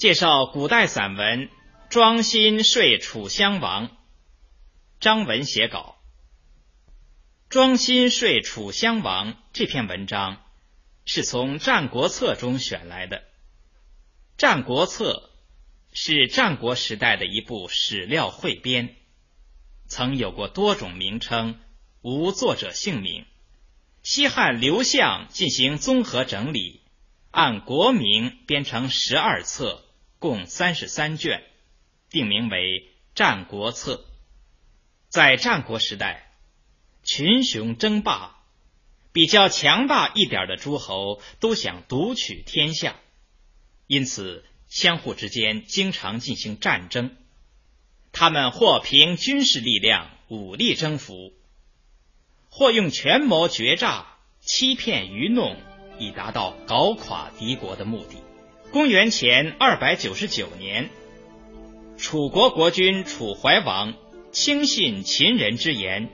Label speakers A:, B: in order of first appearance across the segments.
A: 介绍古代散文《庄心说楚襄王》，张文写稿。《庄心说楚襄王》这篇文章是从《战国策》中选来的，《战国策》是战国时代的一部史料汇编，曾有过多种名称，无作者姓名。西汉刘向进行综合整理，按国名编成十二册。共三十三卷，定名为《战国策》。在战国时代，群雄争霸，比较强大一点的诸侯都想独取天下，因此相互之间经常进行战争。他们或凭军事力量、武力征服，或用权谋决诈、欺骗愚弄，以达到搞垮敌国的目的。公元前二百九十九年，楚国国君楚怀王轻信秦人之言，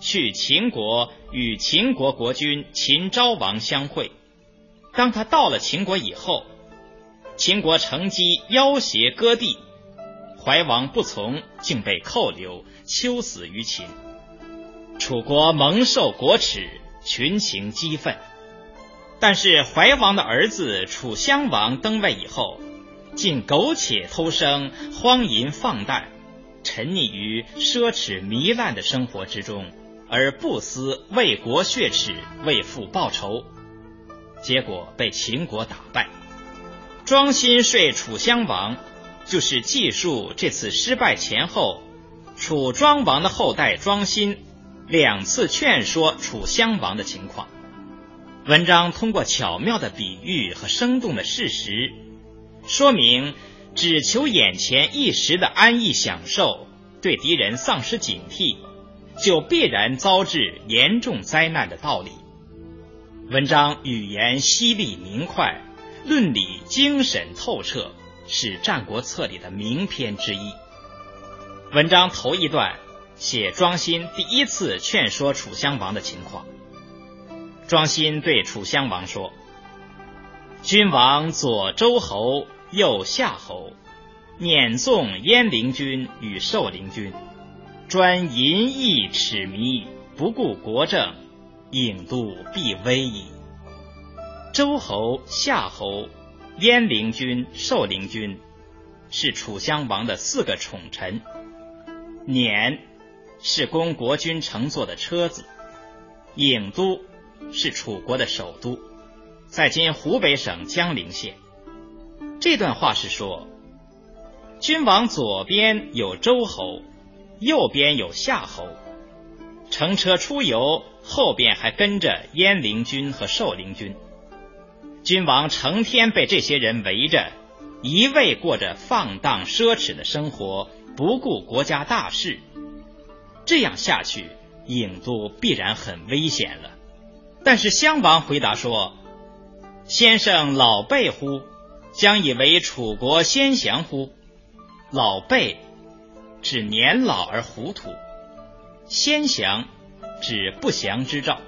A: 去秦国与秦国国君秦昭王相会。当他到了秦国以后，秦国乘机要挟割地，怀王不从，竟被扣留，秋死于秦。楚国蒙受国耻，群情激愤。但是怀王的儿子楚襄王登位以后，竟苟且偷生、荒淫放诞，沉溺于奢侈糜烂的生活之中，而不思为国血耻、为父报仇，结果被秦国打败。庄辛说楚襄王，就是记述这次失败前后，楚庄王的后代庄辛两次劝说楚襄王的情况。文章通过巧妙的比喻和生动的事实，说明只求眼前一时的安逸享受，对敌人丧失警惕，就必然遭致严重灾难的道理。文章语言犀利明快，论理精神透彻，是《战国策》里的名篇之一。文章头一段写庄辛第一次劝说楚襄王的情况。庄辛对楚襄王说：“君王左周侯，右夏侯，辇纵燕陵君与寿陵君，专淫逸耻迷，不顾国政，郢都必危矣。周侯、夏侯、燕陵君、寿陵君是楚襄王的四个宠臣，辇是供国君乘坐的车子，郢都。”是楚国的首都，在今湖北省江陵县。这段话是说，君王左边有周侯，右边有夏侯，乘车出游，后边还跟着燕陵君和寿陵君。君王成天被这些人围着，一味过着放荡奢侈的生活，不顾国家大事。这样下去，郢都必然很危险了。但是襄王回答说：“先生老辈乎？将以为楚国先降乎？老辈指年老而糊涂，先降指不祥之兆。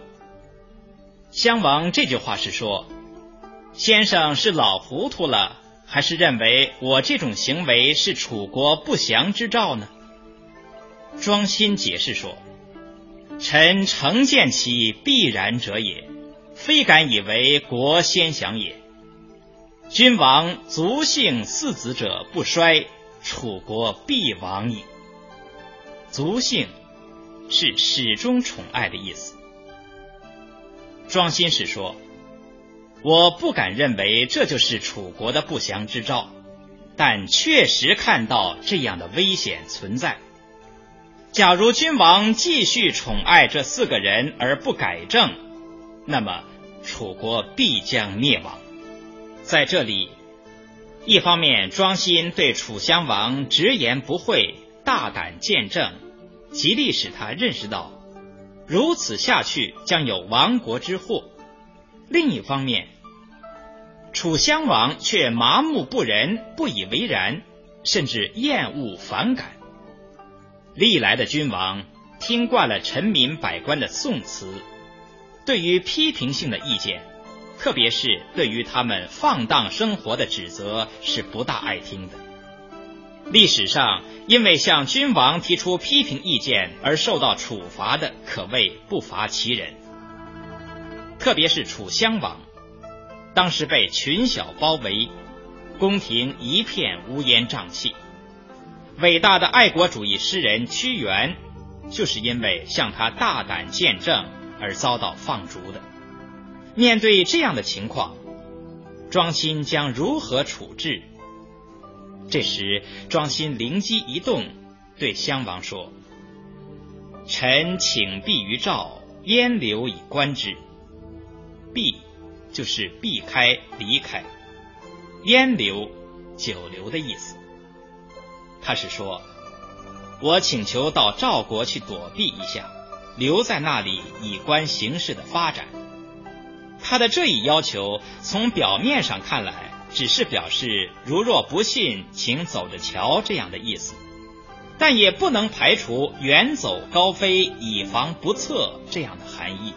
A: 襄王这句话是说，先生是老糊涂了，还是认为我这种行为是楚国不祥之兆呢？”庄辛解释说。臣诚见其必然者也，非敢以为国先降也。君王族姓四子者不衰，楚国必亡矣。族姓是始终宠爱的意思。庄心是说，我不敢认为这就是楚国的不祥之兆，但确实看到这样的危险存在。假如君王继续宠爱这四个人而不改正，那么楚国必将灭亡。在这里，一方面庄辛对楚襄王直言不讳、大胆见证，极力使他认识到如此下去将有亡国之祸；另一方面，楚襄王却麻木不仁、不以为然，甚至厌恶反感。历来的君王听惯了臣民百官的颂词，对于批评性的意见，特别是对于他们放荡生活的指责是不大爱听的。历史上，因为向君王提出批评意见而受到处罚的，可谓不乏其人。特别是楚襄王，当时被群小包围，宫廷一片乌烟瘴气。伟大的爱国主义诗人屈原，就是因为向他大胆见证而遭到放逐的。面对这样的情况，庄辛将如何处置？这时，庄辛灵机一动，对襄王说：“臣请避于赵，燕留以观之。避就是避开、离开；燕留，久留的意思。他是说，我请求到赵国去躲避一下，留在那里以观形势的发展。他的这一要求，从表面上看来。”只是表示如若不信，请走着瞧这样的意思，但也不能排除远走高飞，以防不测这样的含义。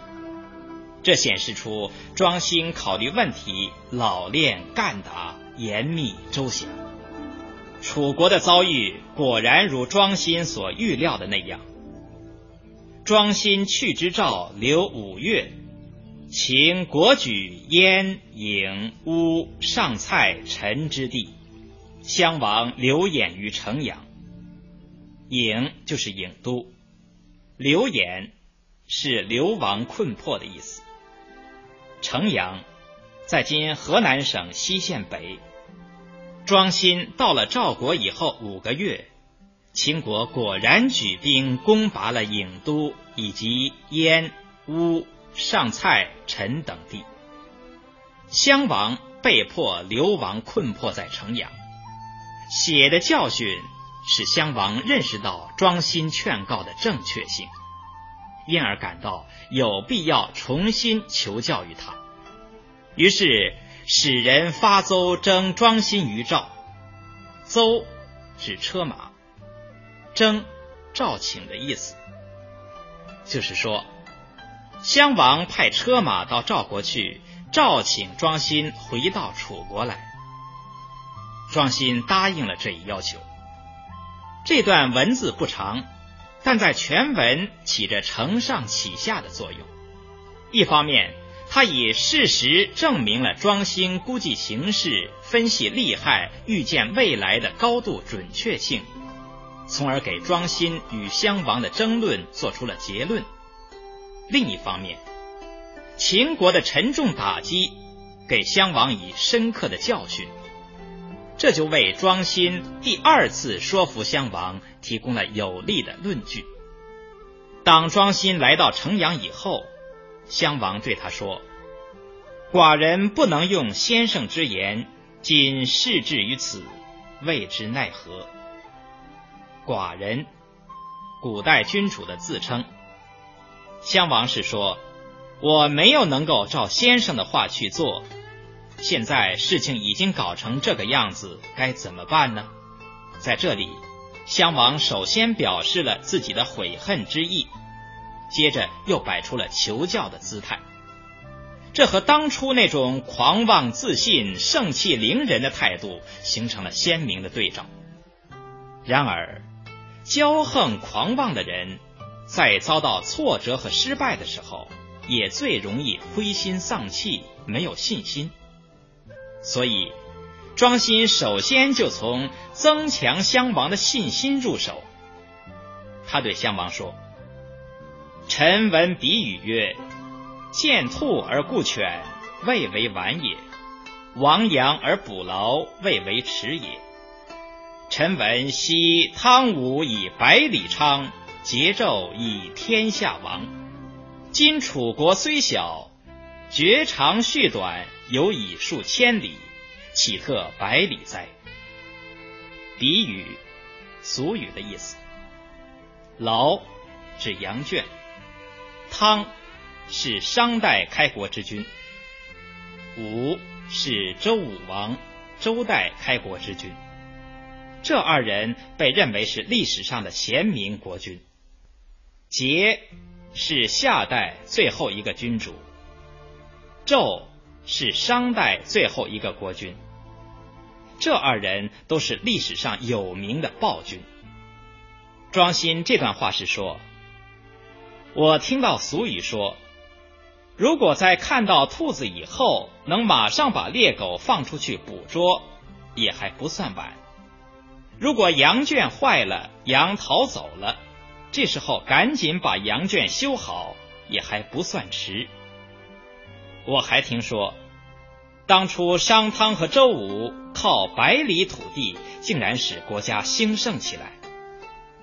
A: 这显示出庄辛考虑问题老练干达，严密周详。楚国的遭遇果然如庄辛所预料的那样。庄辛去之赵，留五月。秦国举燕、郢、乌、上蔡、陈之地，襄王留偃于城阳。郢就是郢都，留偃是流亡困迫的意思。城阳在今河南省西县北。庄辛到了赵国以后五个月，秦国果然举兵攻拔了郢都以及燕、乌。上蔡、陈等地，襄王被迫流亡困迫在城阳。血的教训使襄王认识到庄辛劝告的正确性，因而感到有必要重新求教于他。于是使人发邹征庄辛于赵。邹指车马，征赵请的意思，就是说。襄王派车马到赵国去，召请庄辛回到楚国来。庄辛答应了这一要求。这段文字不长，但在全文起着承上启下的作用。一方面，他以事实证明了庄辛估计形势、分析利害、预见未来的高度准确性，从而给庄辛与襄王的争论做出了结论。另一方面，秦国的沉重打击给襄王以深刻的教训，这就为庄辛第二次说服襄王提供了有力的论据。当庄辛来到城阳以后，襄王对他说：“寡人不能用先生之言，今事至于此，未知奈何。”寡人，古代君主的自称。襄王是说：“我没有能够照先生的话去做，现在事情已经搞成这个样子，该怎么办呢？”在这里，襄王首先表示了自己的悔恨之意，接着又摆出了求教的姿态，这和当初那种狂妄自信、盛气凌人的态度形成了鲜明的对照。然而，骄横狂妄的人。在遭到挫折和失败的时候，也最容易灰心丧气、没有信心。所以，庄辛首先就从增强襄王的信心入手。他对襄王说：“臣闻比语曰：‘见兔而顾犬，未为晚也；亡羊而补牢，未为迟也。’臣闻昔汤武以百里昌。”桀纣以天下亡，今楚国虽小，绝长续短，有以数千里，岂特百里哉？比语，俗语的意思。劳指羊圈，汤是商代开国之君，武是周武王，周代开国之君。这二人被认为是历史上的贤明国君。桀是夏代最后一个君主，纣是商代最后一个国君。这二人都是历史上有名的暴君。庄辛这段话是说：“我听到俗语说，如果在看到兔子以后，能马上把猎狗放出去捕捉，也还不算晚。如果羊圈坏了，羊逃走了，这时候赶紧把羊圈修好，也还不算迟。我还听说。”当初商汤和周武靠百里土地，竟然使国家兴盛起来，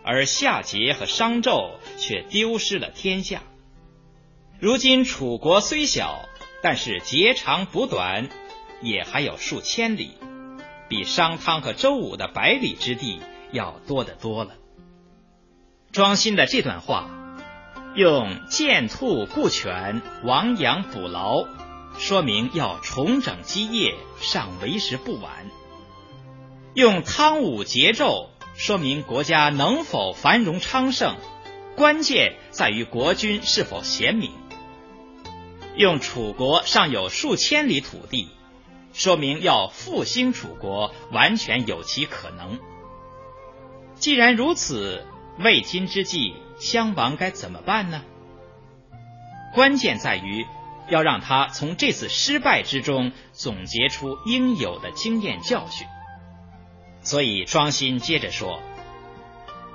A: 而夏桀和商纣却丢失了天下。如今楚国虽小，但是截长补短，也还有数千里，比商汤和周武的百里之地要多得多了。庄辛的这段话，用见兔顾犬，亡羊补牢。说明要重整基业，尚为时不晚。用汤武桀纣，说明国家能否繁荣昌盛，关键在于国君是否贤明。用楚国尚有数千里土地，说明要复兴楚国，完全有其可能。既然如此，未今之计，襄王该怎么办呢？关键在于。要让他从这次失败之中总结出应有的经验教训，所以庄辛接着说：“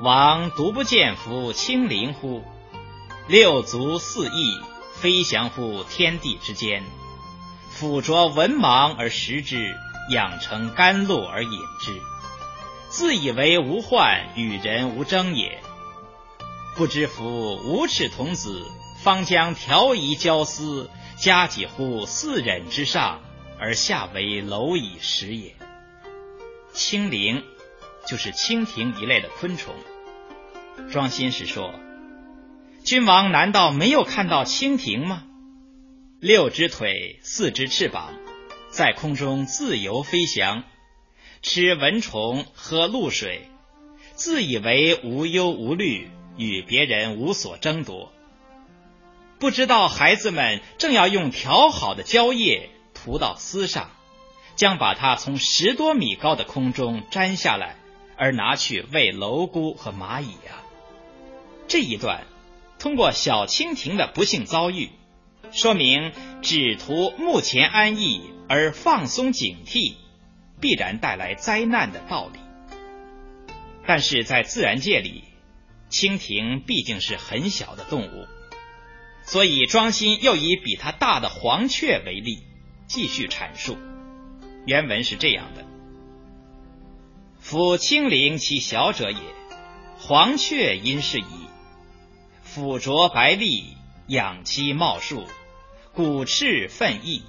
A: 王独不见夫清灵乎？六足四翼，飞翔乎天地之间，辅着文盲而食之，养成甘露而饮之，自以为无患，与人无争也。不知夫无耻童子，方将调夷交思。”加几乎四忍之上，而下为蝼蚁食也。蜻蜓就是蜻蜓一类的昆虫。庄心是说，君王难道没有看到蜻蜓吗？六只腿，四只翅膀，在空中自由飞翔，吃蚊虫，喝露水，自以为无忧无虑，与别人无所争夺。不知道孩子们正要用调好的胶液涂到丝上，将把它从十多米高的空中摘下来，而拿去喂蝼蛄和蚂蚁啊！这一段通过小蜻蜓的不幸遭遇，说明只图目前安逸而放松警惕，必然带来灾难的道理。但是在自然界里，蜻蜓毕竟是很小的动物。所以，庄心又以比它大的黄雀为例，继续阐述。原文是这样的：“夫青灵其小者也，黄雀因是矣。俯着白鹂，仰其茂树，鼓翅奋翼，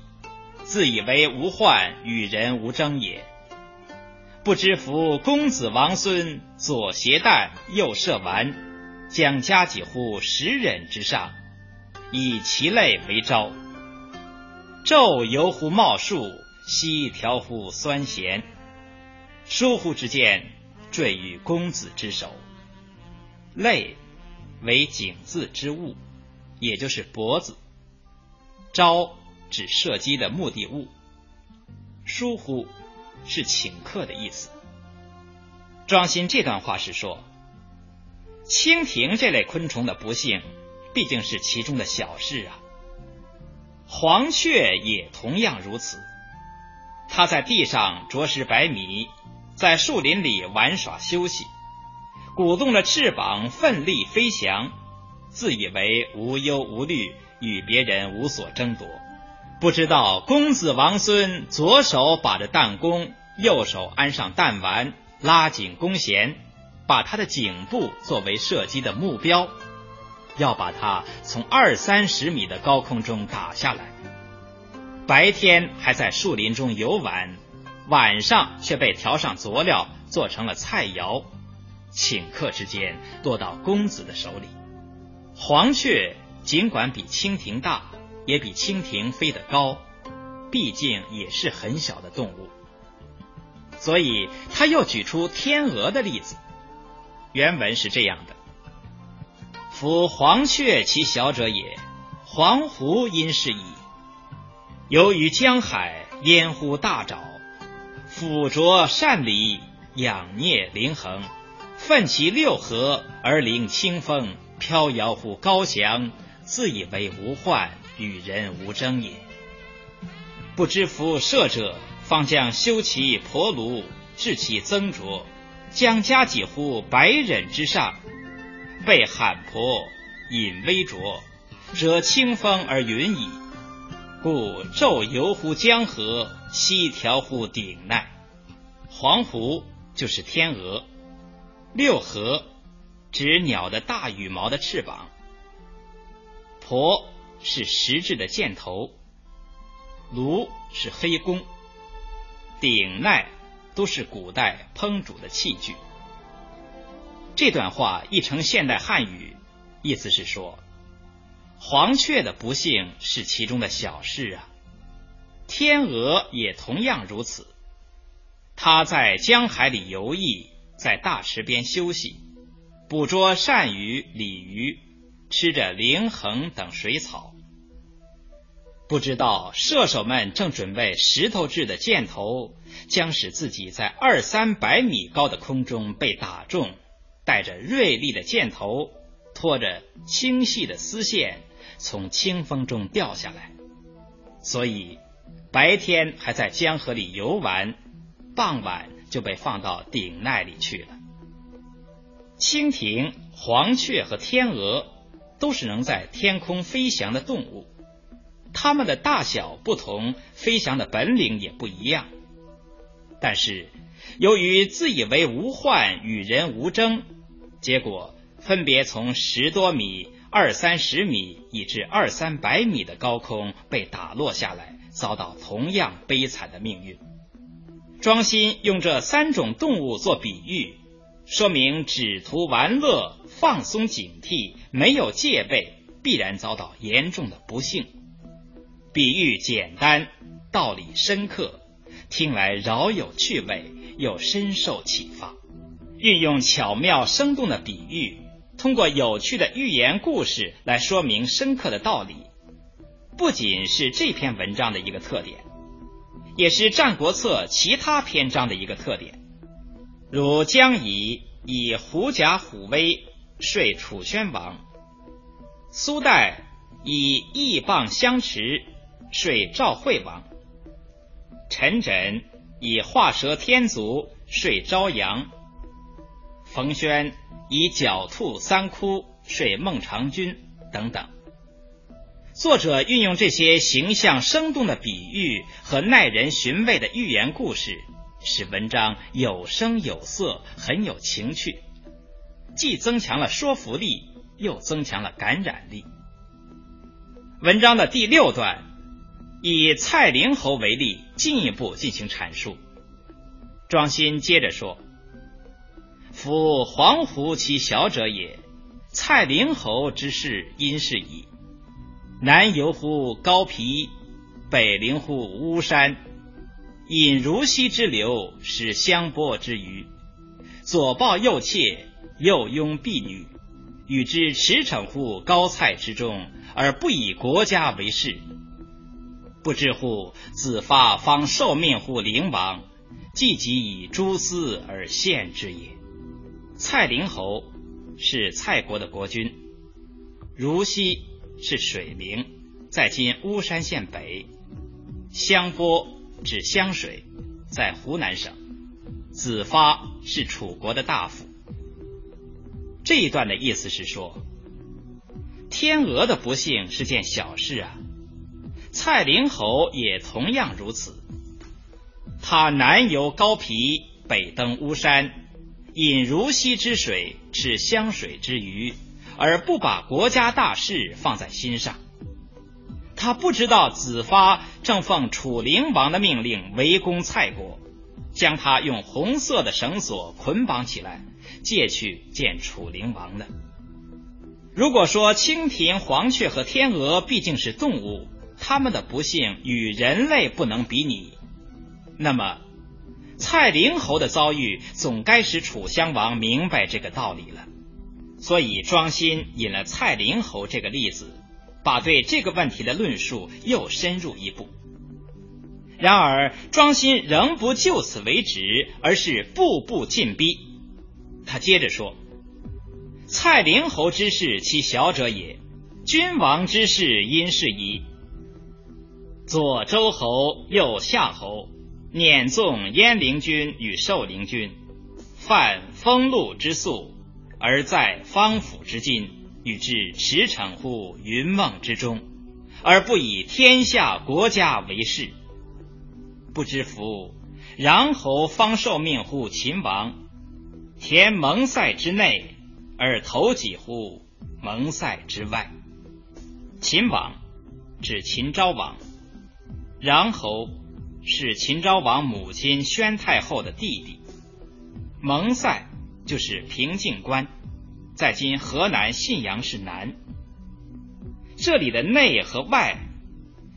A: 自以为无患，与人无争也。不知夫公子王孙，左携弹，右射丸，将加几乎十人之上。”以其类为招，昼游乎茂树，夕调乎酸咸，疏忽之间，坠于公子之手。类为井字之物，也就是脖子。招指射击的目的物。疏忽是请客的意思。庄心这段话是说，蜻蜓这类昆虫的不幸。毕竟是其中的小事啊。黄雀也同样如此，他在地上啄食白米，在树林里玩耍休息，鼓动着翅膀奋力飞翔，自以为无忧无虑，与别人无所争夺。不知道公子王孙左手把着弹弓，右手安上弹丸，拉紧弓弦，把他的颈部作为射击的目标。要把它从二三十米的高空中打下来，白天还在树林中游玩，晚上却被调上佐料，做成了菜肴，顷刻之间落到公子的手里。黄雀尽管比蜻蜓大，也比蜻蜓飞得高，毕竟也是很小的动物，所以他又举出天鹅的例子。原文是这样的。夫黄雀其小者也，黄鹄因是矣。由于江海烟呼大沼，腐浊善离，养孽灵衡，奋其六合而临清风，飘摇乎高翔，自以为无患，与人无争也。不知夫射者，方将修其婆炉，治其增浊，将加几乎百忍之上，被罕婆饮微浊，则清风而云矣。故昼游乎江河，夕调乎鼎奈。黄鹄就是天鹅，六合指鸟的大羽毛的翅膀，婆是实质的箭头。炉是黑弓，鼎鼐都是古代烹煮的器具。这段话译成现代汉语，意思是说，黄雀的不幸是其中的小事啊。天鹅也同样如此，它在江海里游弋，在大池边休息，捕捉鳝鱼、鲤鱼，吃着灵衡等水草。不知道射手们正准备石头制的箭头，将使自己在二三百米高的空中被打中，带着锐利的箭头，拖着清细的丝线从清风中掉下来。所以白天还在江河里游玩，傍晚就被放到顶奈里去了。蜻蜓、黄雀和天鹅都是能在天空飞翔的动物。它们的大小不同，飞翔的本领也不一样。但是，由于自以为无患，与人无争，结果分别从十多米、二三十米以至二三百米的高空被打落下来，遭到同样悲惨的命运。庄心用这三种动物做比喻，说明只图玩乐、放松警惕、没有戒备，必然遭到严重的不幸。比喻简单，道理深刻，听来饶有趣味，又深受启发。运用巧妙生动的比喻，通过有趣的寓言故事来说明深刻的道理，不仅是这篇文章的一个特点，也是《战国策》其他篇章的一个特点。如姜乙以狐假虎威说楚宣王，苏代以义蚌相持。说赵惠王，陈轸以画蛇添足说朝阳，冯轩以狡兔三窟睡孟尝君等等。作者运用这些形象生动的比喻和耐人寻味的寓言故事，使文章有声有色，很有情趣，既增强了说服力，又增强了感染力。文章的第六段。以蔡灵侯为例，进一步进行阐述。庄心接着说：“夫黄鹄其小者也，蔡灵侯之事因是矣。南游乎高皮，北临乎巫山，引如溪之流，使香波之鱼，左抱右妾，右拥婢女，与之驰骋乎高蔡之中，而不以国家为事。”不知乎子发方受命乎灵王，既即以蛛丝而献之也。蔡灵侯是蔡国的国君，如溪是水名，在今巫山县北。香波指香水，在湖南省。子发是楚国的大夫。这一段的意思是说，天鹅的不幸是件小事啊。蔡灵侯也同样如此，他南游高皮，北登巫山，饮如溪之水，吃湘水之鱼，而不把国家大事放在心上。他不知道子发正奉楚灵王的命令围攻蔡国，将他用红色的绳索捆绑起来，借去见楚灵王的。如果说蜻蜓、黄雀和天鹅毕竟是动物，他们的不幸与人类不能比拟，那么蔡灵侯的遭遇总该使楚襄王明白这个道理了。所以庄辛引了蔡灵侯这个例子，把对这个问题的论述又深入一步。然而庄心仍不就此为止，而是步步进逼。他接着说：“蔡灵侯之事，其小者也；君王之事，因是矣。左周侯，右夏侯，辇纵燕陵君与寿陵君，犯封禄之素，而在方府之今，与之驰骋乎云梦之中，而不以天下国家为事。”不知夫穰侯方受命乎秦王，填蒙塞之内，而投己乎蒙塞之外。秦王指秦昭王，穰侯是秦昭王母亲宣太后的弟弟，蒙塞就是平静关，在今河南信阳市南。这里的内和外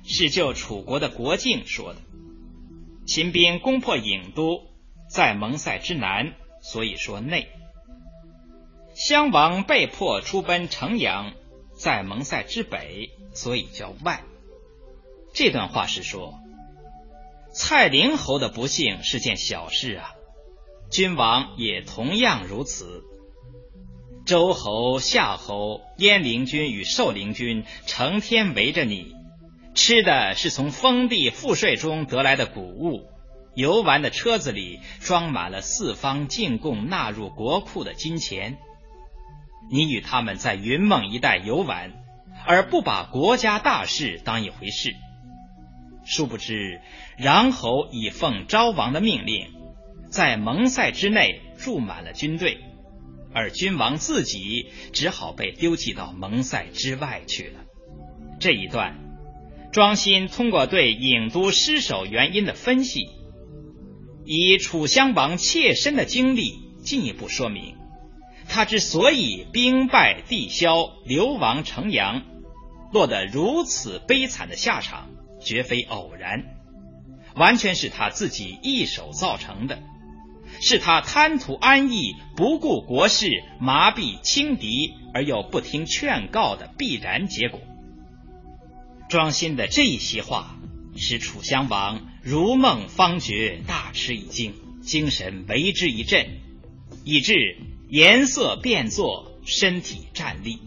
A: 是就楚国的国境说的。秦兵攻破郢都，在蒙塞之南，所以说内。襄王被迫出奔城阳，在蒙塞之北，所以叫外。这段话是说，蔡灵侯的不幸是件小事啊，君王也同样如此。周侯、夏侯、燕陵君与寿陵君成天围着你。吃的是从封地赋税中得来的谷物，游玩的车子里装满了四方进贡纳入国库的金钱。你与他们在云梦一带游玩，而不把国家大事当一回事。殊不知，穰侯已奉昭王的命令，在蒙塞之内驻满了军队，而君王自己只好被丢弃到蒙塞之外去了。这一段。庄辛通过对郢都失守原因的分析，以楚襄王切身的经历进一步说明，他之所以兵败地消、流亡城阳，落得如此悲惨的下场，绝非偶然，完全是他自己一手造成的，是他贪图安逸、不顾国事、麻痹轻敌而又不听劝告的必然结果。庄心的这一席话，使楚襄王如梦方觉，大吃一惊，精神为之一振，以致颜色变作，身体站立，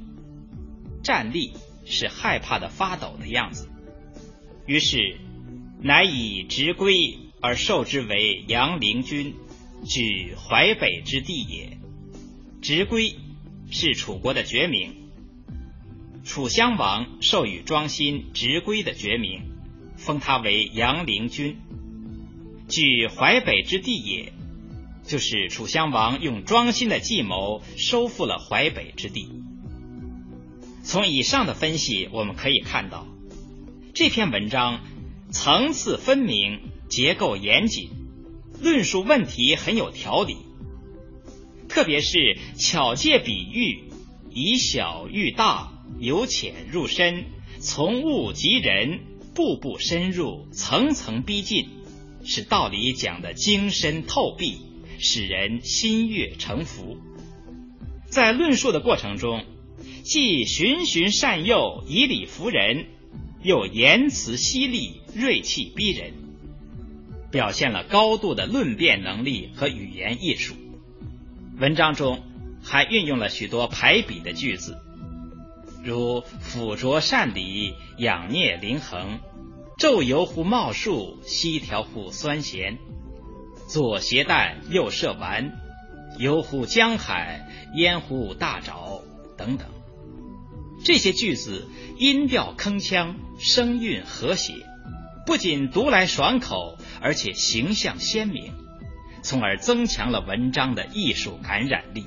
A: 站立是害怕的发抖的样子。于是，乃以直归而授之为阳陵君，举淮北之地也。直归是楚国的绝名。楚襄王授予庄辛直归的爵名，封他为阳陵君，据淮北之地也，就是楚襄王用庄辛的计谋收复了淮北之地。从以上的分析，我们可以看到，这篇文章层次分明，结构严谨，论述问题很有条理，特别是巧借比喻，以小喻大。由浅入深，从物及人，步步深入，层层逼近，使道理讲得精深透壁，使人心悦诚服。在论述的过程中，既循循善诱，以理服人，又言辞犀利，锐气逼人，表现了高度的论辩能力和语言艺术。文章中还运用了许多排比的句子。如抚着善理，养孽灵衡；昼游乎茂树，夕调乎酸咸；左携蛋，右射丸；游乎江海，焉乎大沼等等。这些句子音调铿锵，声韵和谐，不仅读来爽口，而且形象鲜明，从而增强了文章的艺术感染力。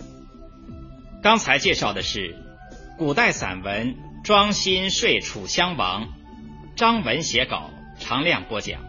A: 刚才介绍的是。古代散文《庄心说楚襄王》，张文写稿，常亮播讲。